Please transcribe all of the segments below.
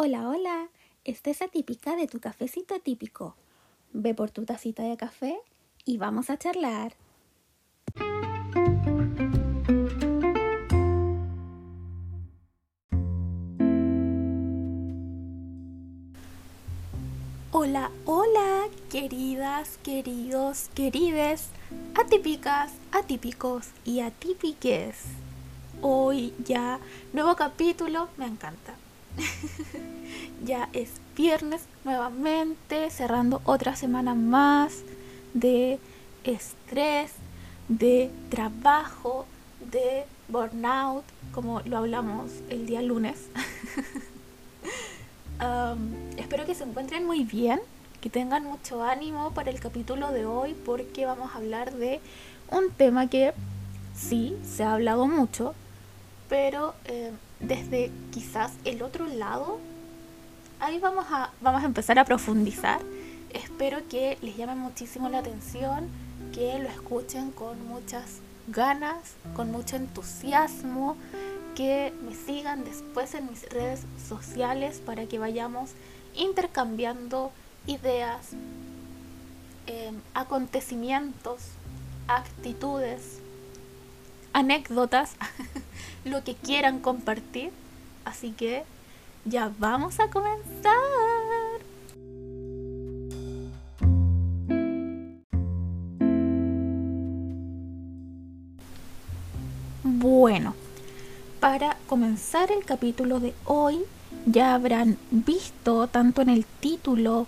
Hola, hola, esta es atípica de tu cafecito típico. Ve por tu tacita de café y vamos a charlar. Hola, hola, queridas, queridos, querides, atípicas, atípicos y atípiques. Hoy ya nuevo capítulo, me encanta. ya es viernes nuevamente, cerrando otra semana más de estrés, de trabajo, de burnout, como lo hablamos el día lunes. Espero que se encuentren muy bien, que tengan mucho ánimo para el capítulo de hoy porque vamos a hablar de un tema que sí se ha hablado mucho, pero eh, desde quizás el otro lado, ahí vamos a, vamos a empezar a profundizar. Espero que les llame muchísimo la atención, que lo escuchen con muchas ganas, con mucho entusiasmo, que me sigan después en mis redes sociales para que vayamos intercambiando ideas, em, acontecimientos, actitudes, anécdotas lo que quieran compartir. Así que ya vamos a comenzar. Bueno, para comenzar el capítulo de hoy, ya habrán visto tanto en el título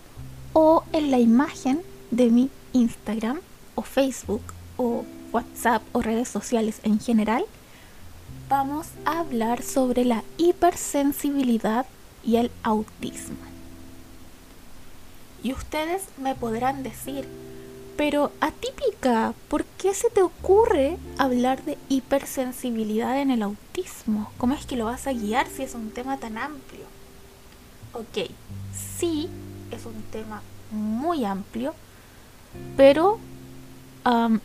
o en la imagen de mi Instagram o Facebook o WhatsApp o redes sociales en general vamos a hablar sobre la hipersensibilidad y el autismo. Y ustedes me podrán decir, pero atípica, ¿por qué se te ocurre hablar de hipersensibilidad en el autismo? ¿Cómo es que lo vas a guiar si es un tema tan amplio? Ok, sí, es un tema muy amplio, pero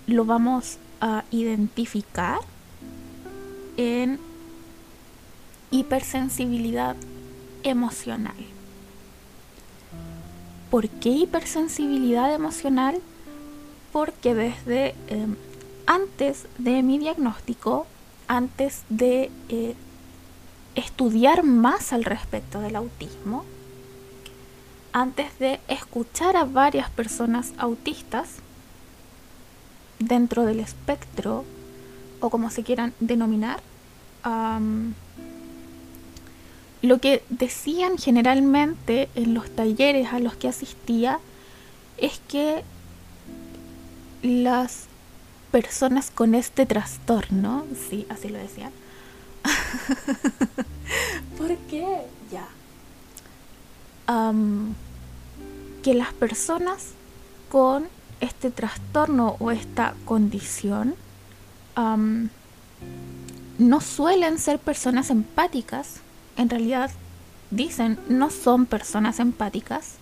lo vamos a identificar en hipersensibilidad emocional. ¿Por qué hipersensibilidad emocional? Porque desde em, antes de mi diagnóstico, antes de eh, estudiar más al respecto del autismo, antes de escuchar a varias personas autistas dentro del espectro o como se quieran denominar, lo que decían generalmente en los talleres a los que asistía es que las personas con este trastorno, sí, así lo decían, ¿por qué? Ya. que las personas con este trastorno o esta condición no suelen ser personas empáticas, en realidad dicen no son personas empáticas,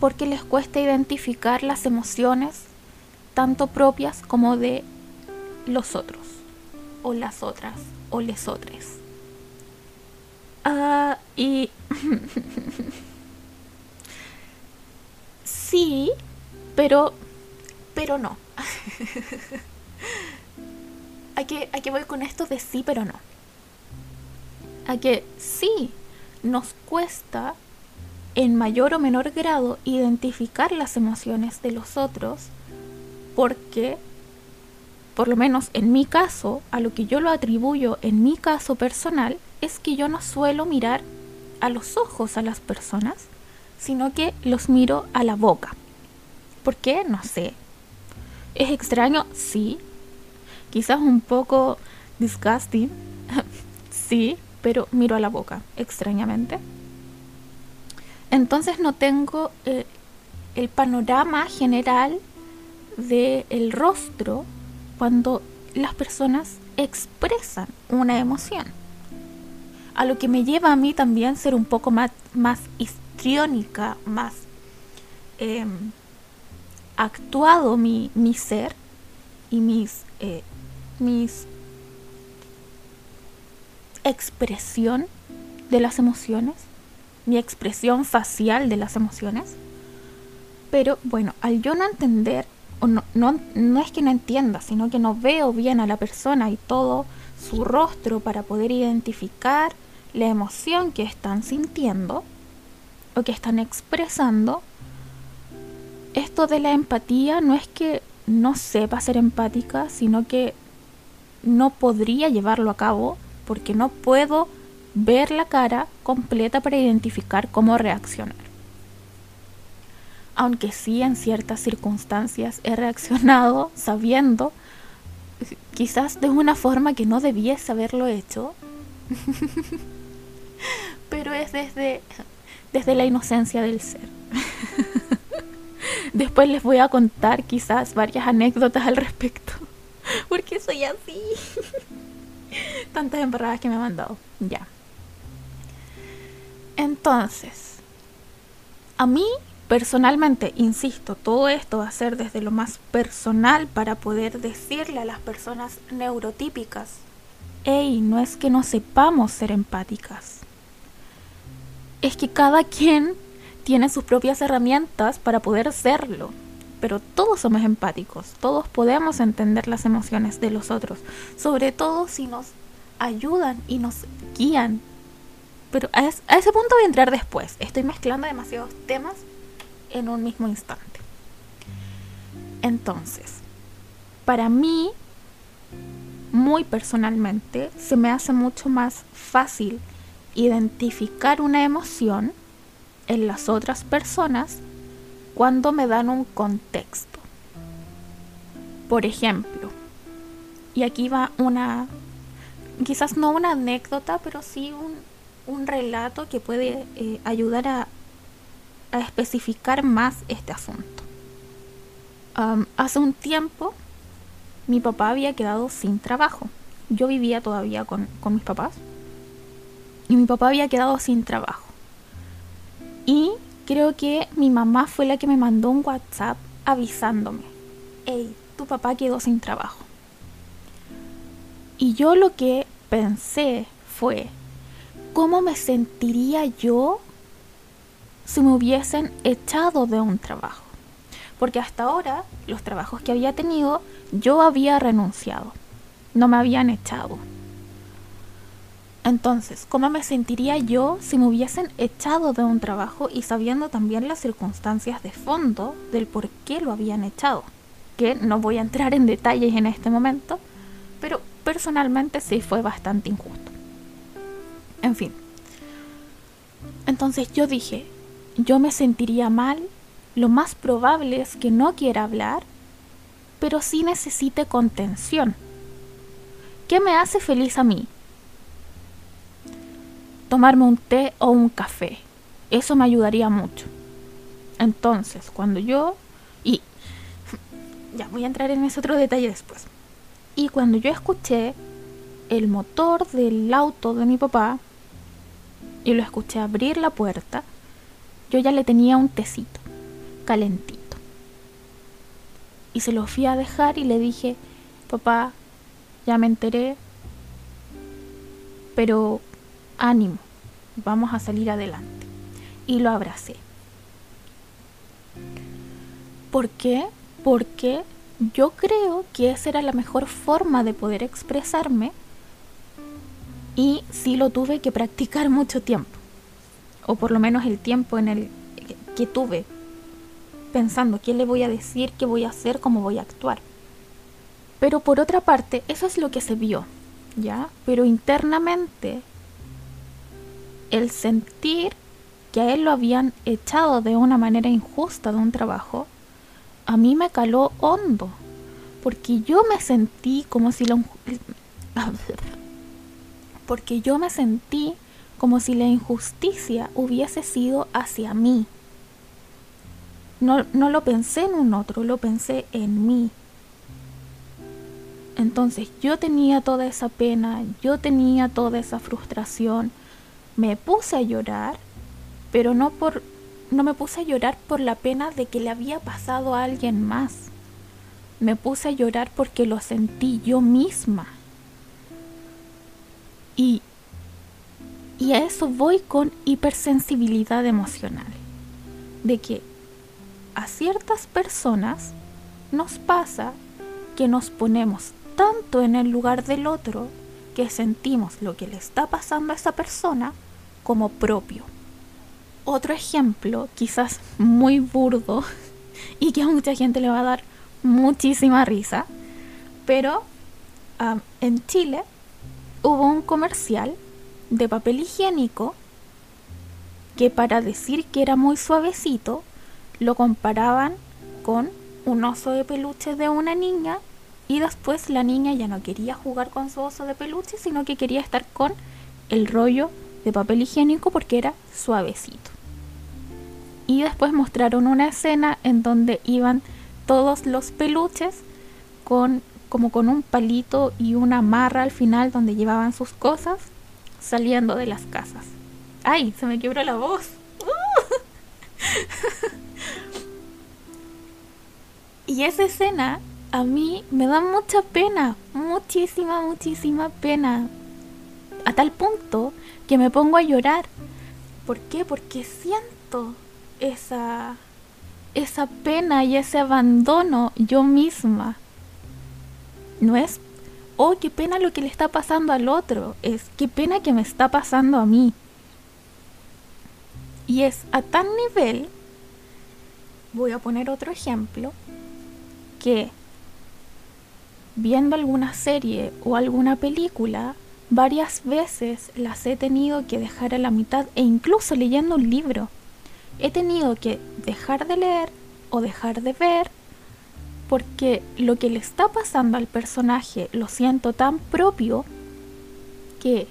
porque les cuesta identificar las emociones tanto propias como de los otros, o las otras, o les otros. Ah, y sí, pero, pero no. ¿A qué, voy con esto de sí pero no? A que sí nos cuesta en mayor o menor grado identificar las emociones de los otros porque, por lo menos en mi caso, a lo que yo lo atribuyo en mi caso personal, es que yo no suelo mirar a los ojos a las personas, sino que los miro a la boca. ¿Por qué? No sé. ¿Es extraño? Sí, Quizás un poco disgusting, sí, pero miro a la boca, extrañamente. Entonces no tengo eh, el panorama general del rostro cuando las personas expresan una emoción. A lo que me lleva a mí también ser un poco más, más histriónica, más em, actuado mi, mi, ser y mis eh, mis expresión de las emociones mi expresión facial de las emociones. Pero bueno, al yo no entender, o no, no, no es que no entienda, sino que no veo bien a la persona y todo su rostro para poder identificar la emoción que están sintiendo o que están expresando, esto de la empatía no es que no sepa ser empática, sino que no podría llevarlo a cabo porque no puedo ver la cara completa para identificar cómo reaccionar. Aunque sí en ciertas circunstancias he reaccionado sabiendo, quizás de una forma que no debiese haberlo hecho, pero es desde, desde la inocencia del ser. Después les voy a contar quizás varias anécdotas al respecto, porque soy así. Tantas embarradas que me han mandado. Ya. Entonces, a mí personalmente, insisto, todo esto va a ser desde lo más personal para poder decirle a las personas neurotípicas, hey, no es que no sepamos ser empáticas, es que cada quien tiene sus propias herramientas para poder serlo. Pero todos somos empáticos, todos podemos entender las emociones de los otros, sobre todo si nos ayudan y nos guían pero a, ese punto voy a entrar después. Estoy mezclando demasiados temas en un mismo instante. Entonces, para mí, muy personalmente, se me hace mucho más fácil identificar una emoción en las otras personas cuando me dan un contexto. Por ejemplo, y aquí va una, quizás no una anécdota, pero sí un, un relato que puede eh, ayudar a, especificar más este asunto. hace un tiempo mi papá había quedado sin trabajo. Yo vivía todavía con, con mis papás. Y mi papá había quedado sin trabajo. Y creo que mi mamá fue la que me mandó un WhatsApp avisándome. Hey, tu papá quedó sin trabajo. Y yo lo que pensé fue, ¿cómo me sentiría yo si me hubiesen echado de un trabajo? Porque hasta ahora, los trabajos que había tenido, yo había renunciado, no me habían echado. Entonces, ¿cómo me sentiría yo si me hubiesen echado de un trabajo y sabiendo también las circunstancias de fondo del por qué lo habían echado? Que no voy a entrar en detalles en este momento, pero personalmente sí fue bastante injusto. En fin. Entonces yo dije, yo me sentiría mal, lo más probable es que no quiera hablar, pero sí necesite contención. ¿Qué me hace feliz a mí? Tomarme un té o un café. Eso me ayudaría mucho. Entonces, cuando yo... Y... Ya voy a entrar en ese otro detalle después. Y cuando yo escuché el motor del auto de mi papá, y lo escuché abrir la puerta, yo ya le tenía un tecito, calentito. Y se lo fui a dejar y le dije, papá, ya me enteré, pero ánimo, vamos a salir adelante. Y lo abracé. ¿Por qué? Porque yo creo que esa era la mejor forma de poder expresarme y sí lo tuve que practicar mucho tiempo, o por lo menos el tiempo en el que tuve pensando qué le voy a decir, qué voy a hacer, cómo voy a actuar. Pero por otra parte, eso es lo que se vio, ¿ya? Pero internamente, el sentir que a él lo habían echado de una manera injusta de un trabajo, a mí me caló hondo, porque yo me sentí como si lo porque yo me sentí como si la injusticia hubiese sido hacia mí. No, no lo pensé en un otro, lo pensé en mí. Entonces yo tenía toda esa pena, yo tenía toda esa frustración, me puse a llorar, pero no por no me puse a llorar por la pena de que le había pasado a alguien más. Me puse a llorar porque lo sentí yo misma. Y, Y a eso voy con hipersensibilidad emocional. De que a ciertas personas nos pasa que nos ponemos tanto en el lugar del otro que sentimos lo que le está pasando a esa persona como propio. Otro ejemplo, quizás muy burdo y que a mucha gente le va a dar muchísima risa, pero en Chile hubo un comercial de papel higiénico que para decir que era muy suavecito lo comparaban con un oso de peluche de una niña y después la niña ya no quería jugar con su oso de peluche, sino que quería estar con el rollo de papel higiénico porque era suavecito. Y después mostraron una escena en donde iban todos los peluches con como con un palito y una marra al final donde llevaban sus cosas saliendo de las casas. ¡Ay! Se me quebró la voz. y esa escena a mí me da mucha pena, muchísima, muchísima pena. A tal punto que me pongo a llorar. ¿Por qué? Porque siento esa esa pena y ese abandono yo misma. No es, oh, qué pena lo que le está pasando al otro, es qué pena que me está pasando a mí. Y es a tal nivel, voy a poner otro ejemplo, que viendo alguna serie o alguna película, varias veces las he tenido que dejar a la mitad e incluso leyendo un libro he tenido que dejar de leer o dejar de ver porque lo que le está pasando al personaje lo siento tan propio que,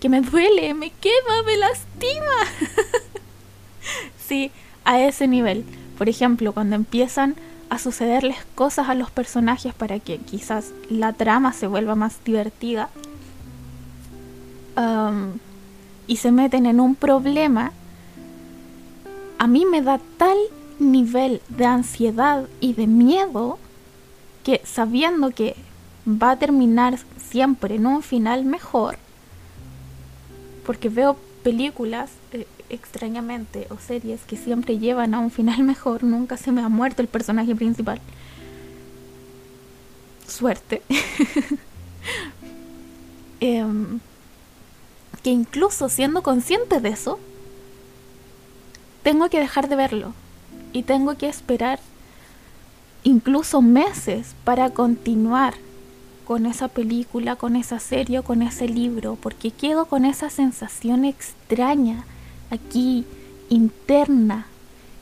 que me duele, me quema, me lastima. sí, a ese nivel. Por ejemplo, cuando empiezan a sucederles cosas a los personajes para que quizás la trama se vuelva más divertida y se meten en un problema a mí me da tal nivel de ansiedad y de miedo que sabiendo que va a terminar siempre en un final mejor, porque veo películas eh, extrañamente o series que siempre llevan a un final mejor, nunca se me ha muerto el personaje principal. Suerte. Em, que incluso siendo consciente de eso, tengo que dejar de verlo y tengo que esperar incluso meses para continuar con esa película, con esa serie con ese libro, porque quedo con esa sensación extraña aquí, interna,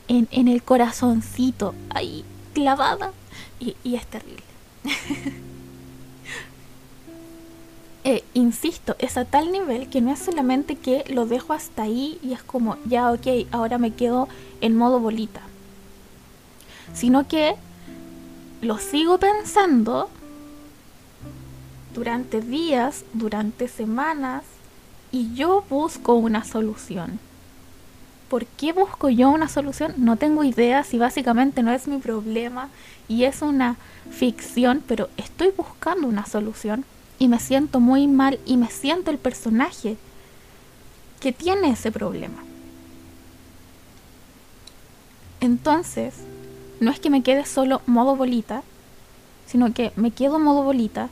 en, en el corazoncito, ahí clavada, y, y es terrible. eh, insisto, es a tal nivel que no es solamente que lo dejo hasta ahí y es como, ya, ok, ahora me quedo en modo bolita. Sino que lo sigo pensando durante días, durante semanas, y yo busco una solución. ¿Por qué busco yo una solución? No tengo idea si básicamente no es mi problema y es una ficción, pero estoy buscando una solución y me siento muy mal y me siento el personaje que tiene ese problema. Entonces, no es que me quede solo modo bolita, sino que me quedo modo bolita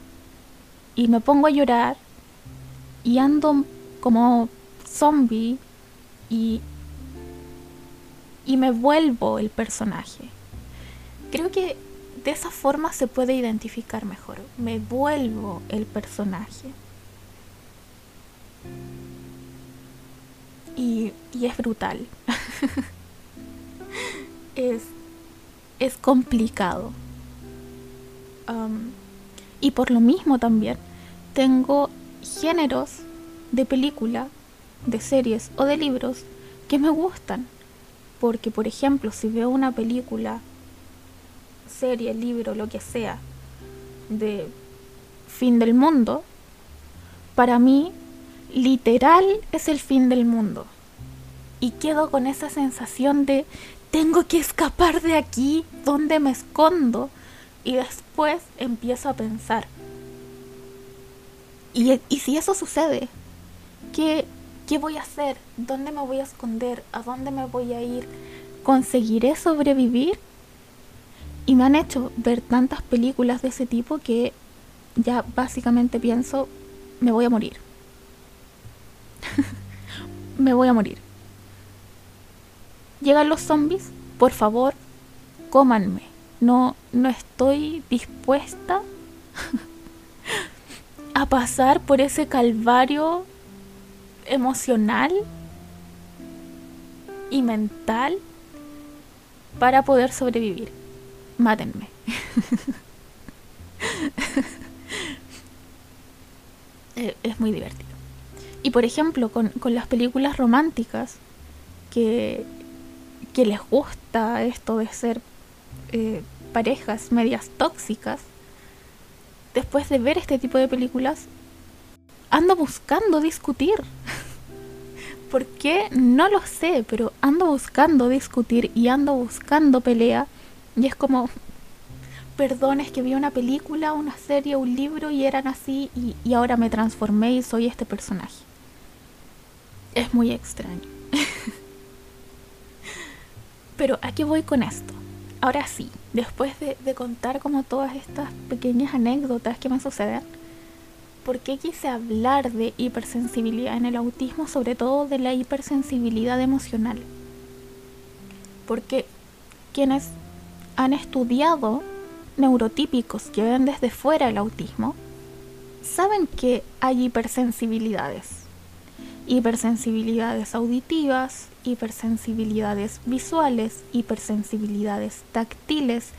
y me pongo a llorar y ando como zombie y, y me vuelvo el personaje. Creo que de esa forma se puede identificar mejor. Me vuelvo el personaje. Y, es brutal. es, es complicado. y por lo mismo también tengo géneros de película, de series o de libros que me gustan. Porque, por ejemplo, si veo una película serie, libro, lo que sea, de fin del mundo, para mí literal es el fin del mundo. Y quedo con esa sensación de tengo que escapar de aquí, ¿dónde me escondo? Y después empiezo a pensar, ¿y, y si eso sucede? ¿Qué, ¿Qué voy a hacer? ¿Dónde me voy a esconder? ¿A dónde me voy a ir? ¿Conseguiré sobrevivir? Y me han hecho ver tantas películas de ese tipo que ya básicamente pienso, me voy a morir. me voy a morir. Llegan los zombies, por favor, cómanme. No, no estoy dispuesta a pasar por ese calvario emocional y mental para poder sobrevivir. Mátenme. Eh, es muy divertido. Y por ejemplo, con, las películas románticas, que, que, les gusta esto de ser eh, parejas medias tóxicas, después de ver este tipo de películas, ando buscando discutir. ¿Por qué? No lo sé, pero ando buscando discutir y ando buscando pelea. Y es como, perdón, es que vi una película, una serie, un libro y eran así y, ahora me transformé y soy este personaje. Es muy extraño. pero ¿a qué voy con esto? Ahora sí, después de, de contar como todas estas pequeñas anécdotas que me suceden, ¿por qué quise hablar de hipersensibilidad en el autismo, sobre todo de la hipersensibilidad emocional? Porque quienes han estudiado neurotípicos que ven desde fuera el autismo, saben que hay hipersensibilidades. Hipersensibilidades auditivas, hipersensibilidades visuales, hipersensibilidades táctiles,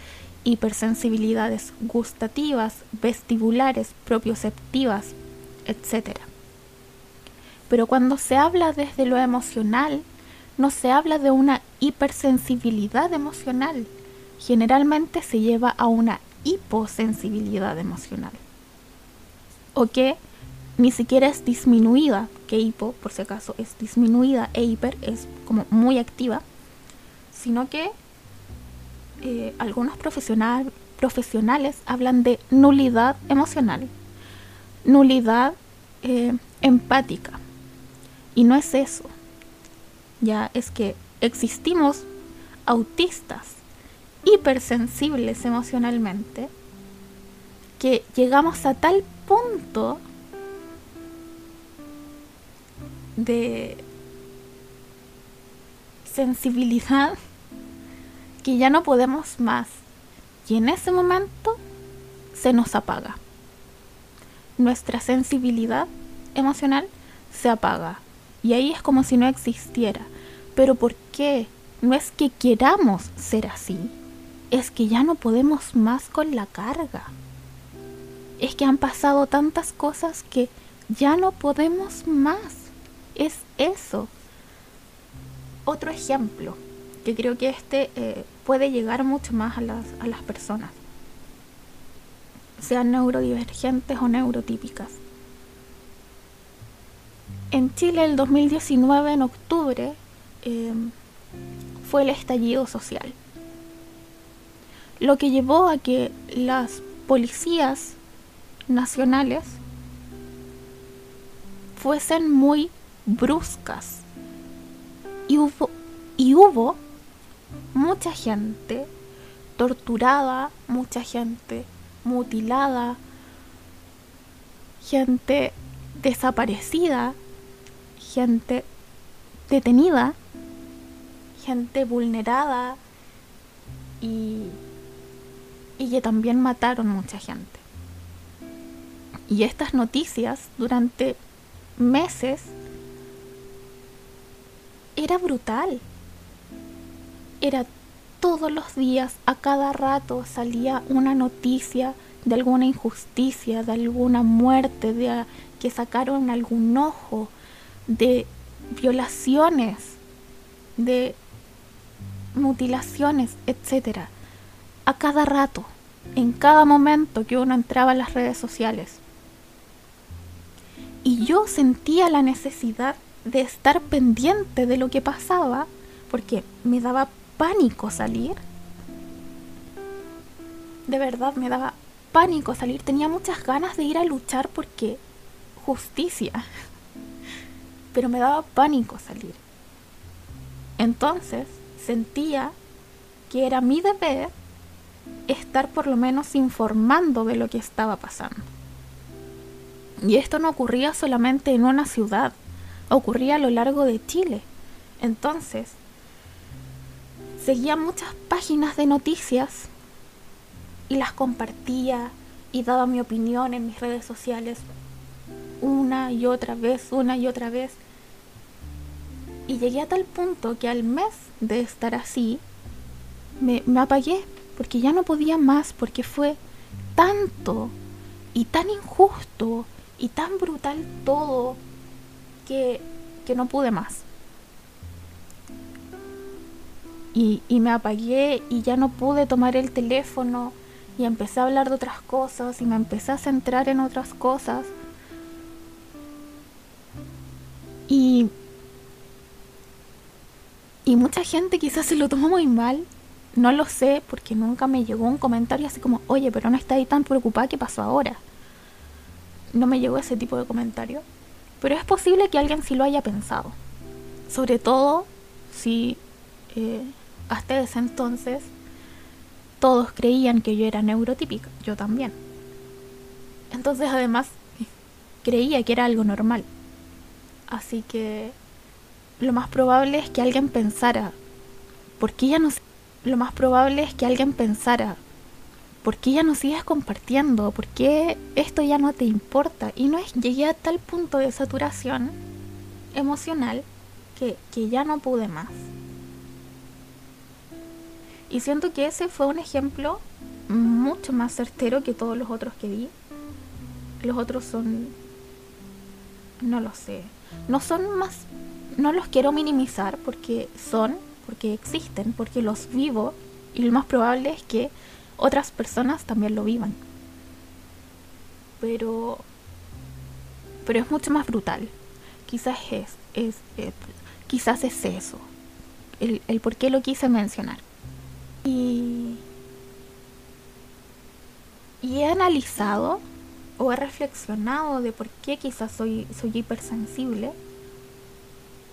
hipersensibilidades gustativas, vestibulares, propioceptivas, etc. Pero cuando se habla desde lo emocional, no se habla de una hipersensibilidad emocional, generalmente se lleva a una hiposensibilidad emocional. O que ni siquiera es disminuida, que hipo, por si acaso, es disminuida e hiper es como muy activa, sino que eh, algunos profesionales hablan de nulidad emocional, nulidad eh, empática. Y no es eso. Ya es que existimos autistas hipersensibles emocionalmente que llegamos a tal punto de sensibilidad que ya no podemos más. Y en ese momento se nos apaga. Nuestra sensibilidad emocional se apaga. Y ahí es como si no existiera. Pero ¿por qué? No es que queramos ser así. Es que ya no podemos más con la carga. Es que han pasado tantas cosas que ya no podemos más. Es eso. Otro ejemplo que creo que este eh, puede llegar mucho más a las, a las personas, sean neurodivergentes o neurotípicas. En Chile el 2019, en octubre, eh, fue el estallido social, lo que llevó a que las policías nacionales fuesen muy bruscas. Y hubo, y hubo mucha gente torturada, mucha gente mutilada, gente desaparecida, gente detenida, gente vulnerada y, y que también mataron mucha gente. Y estas noticias durante meses era brutal era todos los días, a cada rato salía una noticia de alguna injusticia, de alguna muerte, de que sacaron algún ojo, de violaciones, de mutilaciones, etc. A cada rato, en cada momento que uno entraba a las redes sociales. Y yo sentía la necesidad de estar pendiente de lo que pasaba porque me daba pánico salir. De verdad me daba pánico salir. Tenía muchas ganas de ir a luchar porque justicia. pero me daba pánico salir. Entonces sentía que era mi deber estar por lo menos informando de lo que estaba pasando. Y esto no ocurría solamente en una ciudad, ocurría a lo largo de Chile. Entonces, seguía muchas páginas de noticias y las compartía y daba mi opinión en mis redes sociales una y otra vez, una y otra vez. Y llegué a tal punto que al mes de estar así, me, me apagué, porque ya no podía más, porque fue tanto y tan injusto y tan brutal todo que, que no pude más. Y, y, me apagué y ya no pude tomar el teléfono y empecé a hablar de otras cosas y me empecé a centrar en otras cosas. Y, y mucha gente quizás se lo tomó muy mal. No lo sé porque nunca me llegó un comentario así como, oye, pero no está ahí tan preocupada, ¿qué pasó ahora? No me llegó ese tipo de comentario. Pero es posible que alguien sí lo haya pensado. Sobre todo si eh, hasta ese entonces todos creían que yo era neurotípica, yo también. Entonces además creía que era algo normal. Así que lo más probable es que alguien pensara, ¿por qué ya no Lo más probable es que alguien pensara, ¿por qué ya no sigues compartiendo? ¿Por qué esto ya no te importa? Y no es, llegué a tal punto de saturación emocional que, que ya no pude más. Y siento que ese fue un ejemplo mucho más certero que todos los otros que vi. Los otros son... No lo sé. No son más... No los quiero minimizar porque son, porque existen, porque los vivo. Y lo más probable es que otras personas también lo vivan. Pero... Pero es mucho más brutal. Quizás es... es, quizás es eso. El, el por qué lo quise mencionar. Y, he analizado o he reflexionado de por qué quizás soy, soy hipersensible.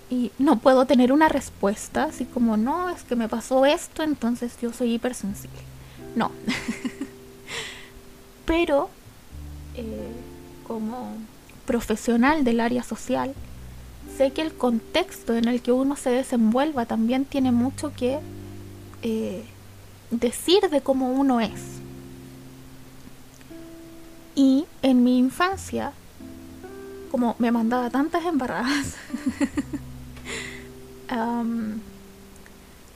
Y no puedo tener una respuesta, así como, no, es que me pasó esto, entonces yo soy hipersensible. No. Pero, eh, como profesional del área social, sé que el contexto en el que uno se desenvuelva también tiene mucho que eh, decir de cómo uno es. Y en mi infancia, como me mandaba tantas embarradas,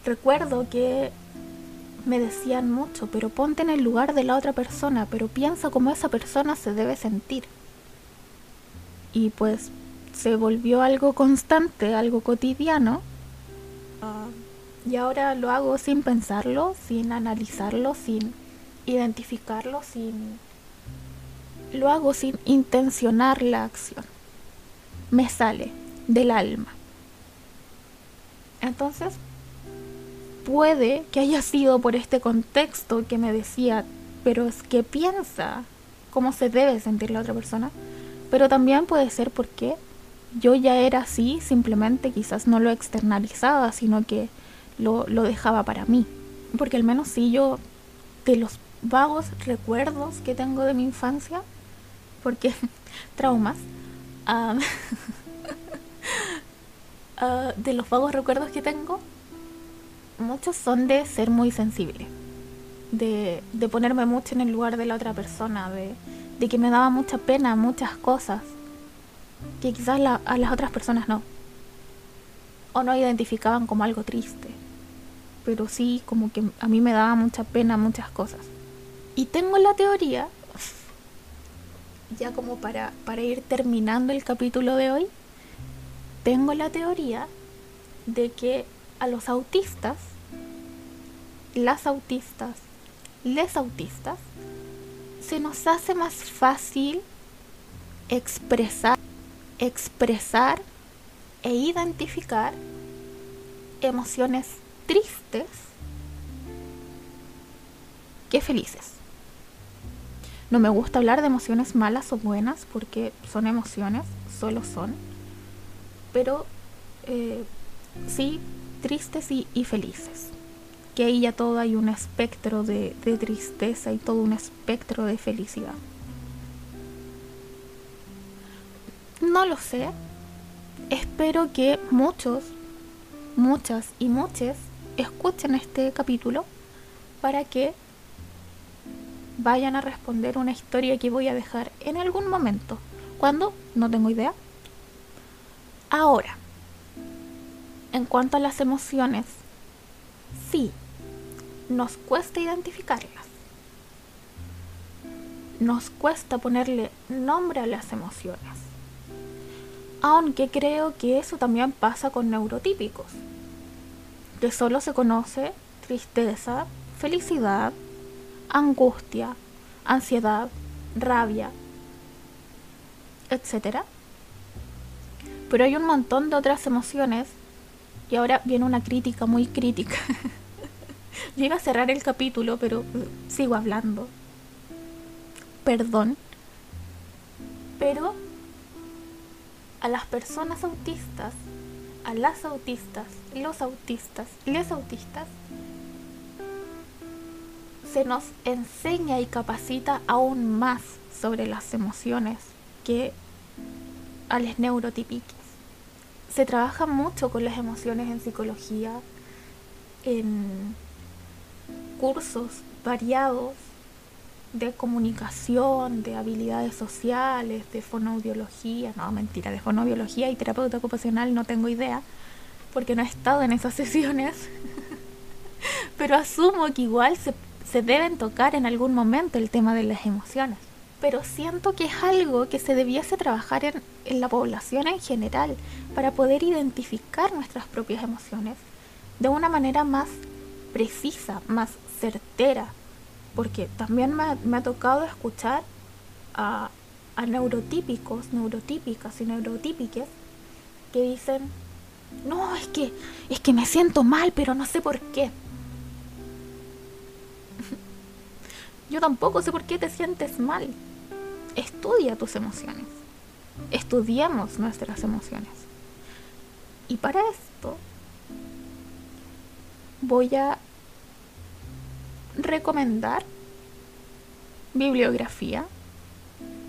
recuerdo que me decían mucho, pero ponte en el lugar de la otra persona, pero piensa cómo esa persona se debe sentir. Y pues se volvió algo constante, algo cotidiano. Y ahora lo hago sin pensarlo, sin analizarlo, sin identificarlo, sin... Lo hago sin intencionar la acción. Me sale del alma. Entonces, puede que haya sido por este contexto que me decía, pero es que piensa cómo se debe sentir la otra persona, pero también puede ser porque yo ya era así, simplemente quizás no lo externalizaba, sino que lo, dejaba para mí. Porque al menos si yo, de los vagos recuerdos que tengo de mi infancia, porque traumas, ah, de los vagos recuerdos que tengo, muchos son de ser muy sensible, de, de ponerme mucho en el lugar de la otra persona, de, de que me daba mucha pena muchas cosas que quizás a las otras personas no, o no identificaban como algo triste pero sí como que a mí me daba mucha pena muchas cosas. Y tengo la teoría, ya como para, para ir terminando el capítulo de hoy, tengo la teoría de que a los autistas, las autistas, les autistas, se nos hace más fácil expresar, expresar e identificar emociones tristes que felices. No me gusta hablar de emociones malas o buenas porque son emociones, solo son. Pero eh, sí tristes y, felices. Que ahí ya todo hay un espectro de, tristeza y todo un espectro de felicidad. No lo sé. Espero que muchos, muchas y muchos escuchen este capítulo para que vayan a responder una historia que voy a dejar en algún momento. ¿Cuándo? No tengo idea. Ahora, en cuanto a las emociones, sí, nos cuesta identificarlas. Nos cuesta ponerle nombre a las emociones. Aunque creo que eso también pasa con neurotípicos, que solo se conoce tristeza, felicidad, angustia, ansiedad, rabia, etc. Pero hay un montón de otras emociones y ahora viene una crítica muy crítica. Yo iba a cerrar el capítulo, pero sigo hablando. Perdón. Pero a las personas autistas, a las autistas, los autistas, les autistas, se nos enseña y capacita aún más sobre las emociones que a los neurotípicos. Se trabaja mucho con las emociones en psicología, en cursos variados de comunicación, de habilidades sociales, de fonoaudiología, no, mentira, de fonoaudiología y terapeuta ocupacional no tengo idea, porque no he estado en esas sesiones, pero asumo que igual se se deben tocar en algún momento el tema de las emociones. Pero siento que es algo que se debiese trabajar en, en la población en general para poder identificar nuestras propias emociones de una manera más precisa, más certera. Porque también me ha, me ha tocado escuchar a, a neurotípicos, neurotípicas y neurotípiques que dicen, no, es que, es que me siento mal, pero no sé por qué. Yo tampoco sé por qué te sientes mal. Estudia tus emociones. Estudiamos nuestras emociones. Y para esto voy a recomendar bibliografía.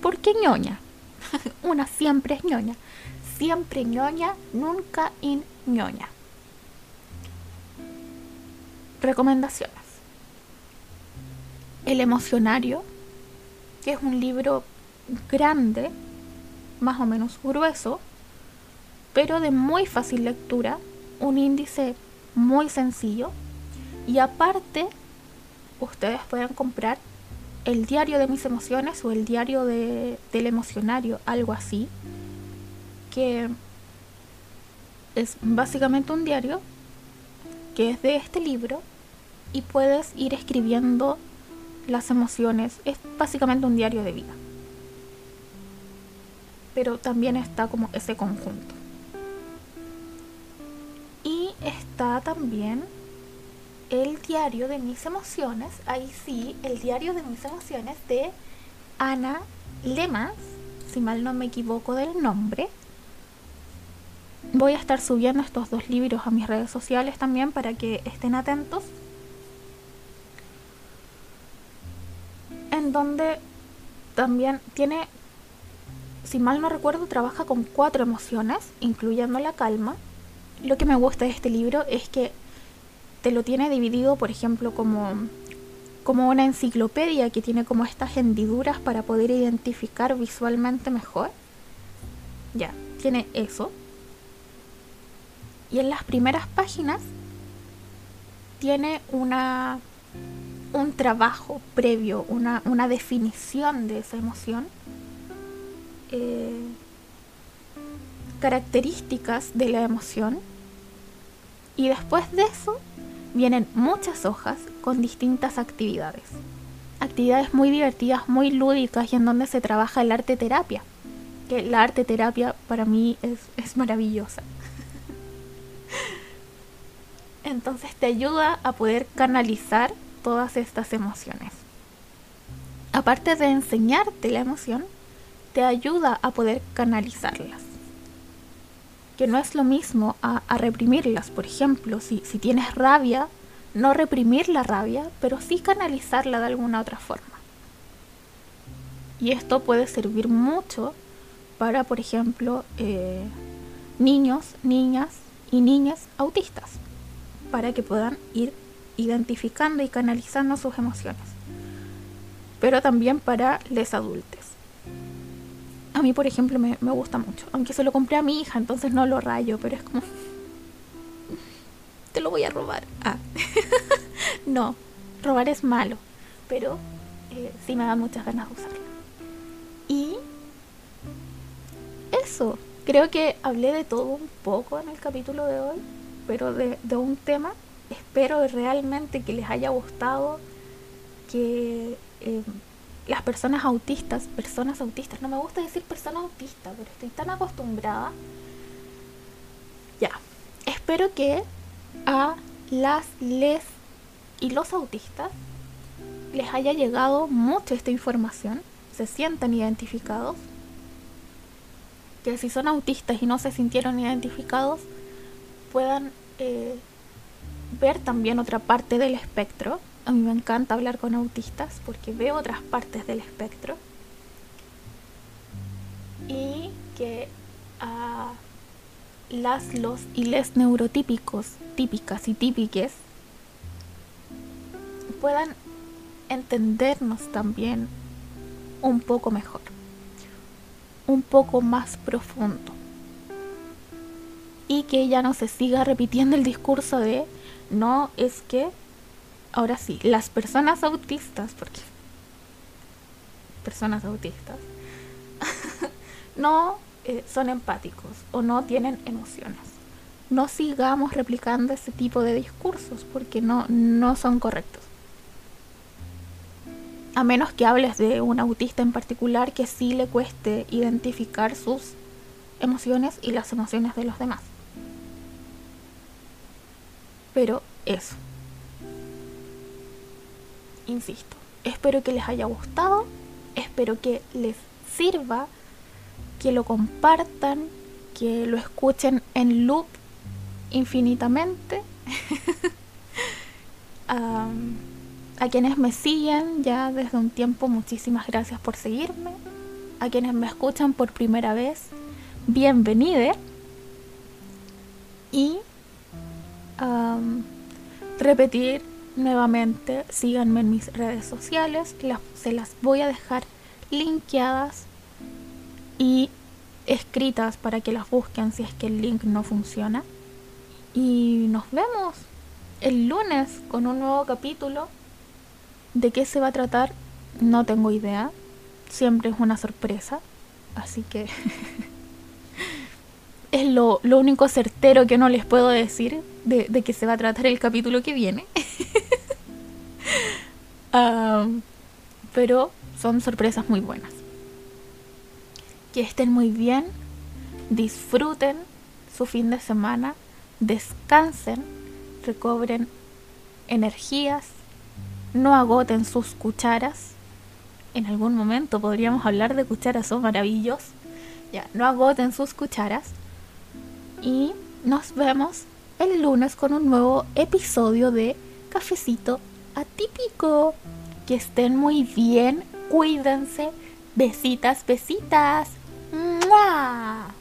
Porque ñoña. Una siempre es ñoña. Siempre ñoña, nunca in ñoña. Recomendaciones. El emocionario, que es un libro grande, más o menos grueso, pero de muy fácil lectura, un índice muy sencillo y aparte ustedes pueden comprar el diario de mis emociones o el diario de, del emocionario, algo así, que es básicamente un diario que es de este libro y puedes ir escribiendo las emociones, es básicamente un diario de vida. Pero también está como ese conjunto. Y está también el diario de mis emociones, ahí sí, el diario de mis emociones de Ana Lemas, si mal no me equivoco del nombre. Voy a estar subiendo estos dos libros a mis redes sociales también para que estén atentos en donde también tiene, si mal no recuerdo, trabaja con cuatro emociones, incluyendo la calma. Lo que me gusta de este libro es que te lo tiene dividido, por ejemplo, como, como una enciclopedia que tiene como estas hendiduras para poder identificar visualmente mejor. Ya, tiene eso. Y en las primeras páginas tiene una un trabajo previo, una, una definición de esa emoción, eh, características de la emoción y después de eso vienen muchas hojas con distintas actividades. Actividades muy divertidas, muy lúdicas y en donde se trabaja el arte terapia. Que la arte terapia para mí es, es maravillosa. Entonces te ayuda a poder canalizar todas estas emociones. Aparte de enseñarte la emoción, te ayuda a poder canalizarlas. que no es lo mismo a, reprimirlas. Por ejemplo, si, tienes rabia, no reprimir la rabia, pero sí canalizarla de alguna otra forma. Y esto puede servir mucho para, por ejemplo, eh, niños, niñas y niñas autistas, para que puedan ir identificando y canalizando sus emociones. Pero también para les adultos. A mí, por ejemplo, me, gusta mucho. Aunque se lo compré a mi hija, entonces no lo rayo, pero es como... Te lo voy a robar. Ah. no, robar es malo. Pero eh, sí me da muchas ganas de usarlo. Y eso, creo que hablé de todo un poco en el capítulo de hoy, pero de, un tema. Espero realmente que les haya gustado, que eh, las personas autistas, personas autistas, no me gusta decir persona autista, pero estoy tan acostumbrada. Ya, espero que a las, les y los autistas les haya llegado mucho esta información se sientan identificados, que si son autistas y no se sintieron identificados, puedan eh, ver también otra parte del espectro. A mí me encanta hablar con autistas porque veo otras partes del espectro. Y que las, los y les neurotípicos, típicas y típiques, puedan entendernos también un poco mejor, un poco más profundo. Y que ya no se siga repitiendo el discurso de no es que, ahora sí, las personas autistas, porque personas autistas, no eh, son empáticos o no tienen emociones. No sigamos replicando ese tipo de discursos porque no, no son correctos a menos que hables de un autista en particular que sí le cueste identificar sus emociones y las emociones de los demás. Pero eso. Insisto, espero que les haya gustado, espero que les sirva, que lo compartan, que lo escuchen en loop infinitamente. A quienes me siguen ya desde un tiempo, muchísimas gracias por seguirme. A quienes me escuchan por primera vez, bienvenido. Y repetir nuevamente, síganme en mis redes sociales, se las voy a dejar linkeadas y escritas para que las busquen si es que el link no funciona. Y nos vemos el lunes con un nuevo capítulo ¿De qué se va a tratar? No tengo idea. Siempre es una sorpresa. Así que es lo, único certero que no les puedo decir de, de qué se va a tratar el capítulo que viene. Pero son sorpresas muy buenas. Que estén muy bien, disfruten su fin de semana, descansen, recobren energías no agoten sus cucharas. En algún momento podríamos hablar de cucharas, son maravillosos. Ya, no agoten sus cucharas. Y nos vemos el lunes con un nuevo episodio de Cafecito Atípico. Que estén muy bien, cuídense. Besitas, besitas. ¡Mua!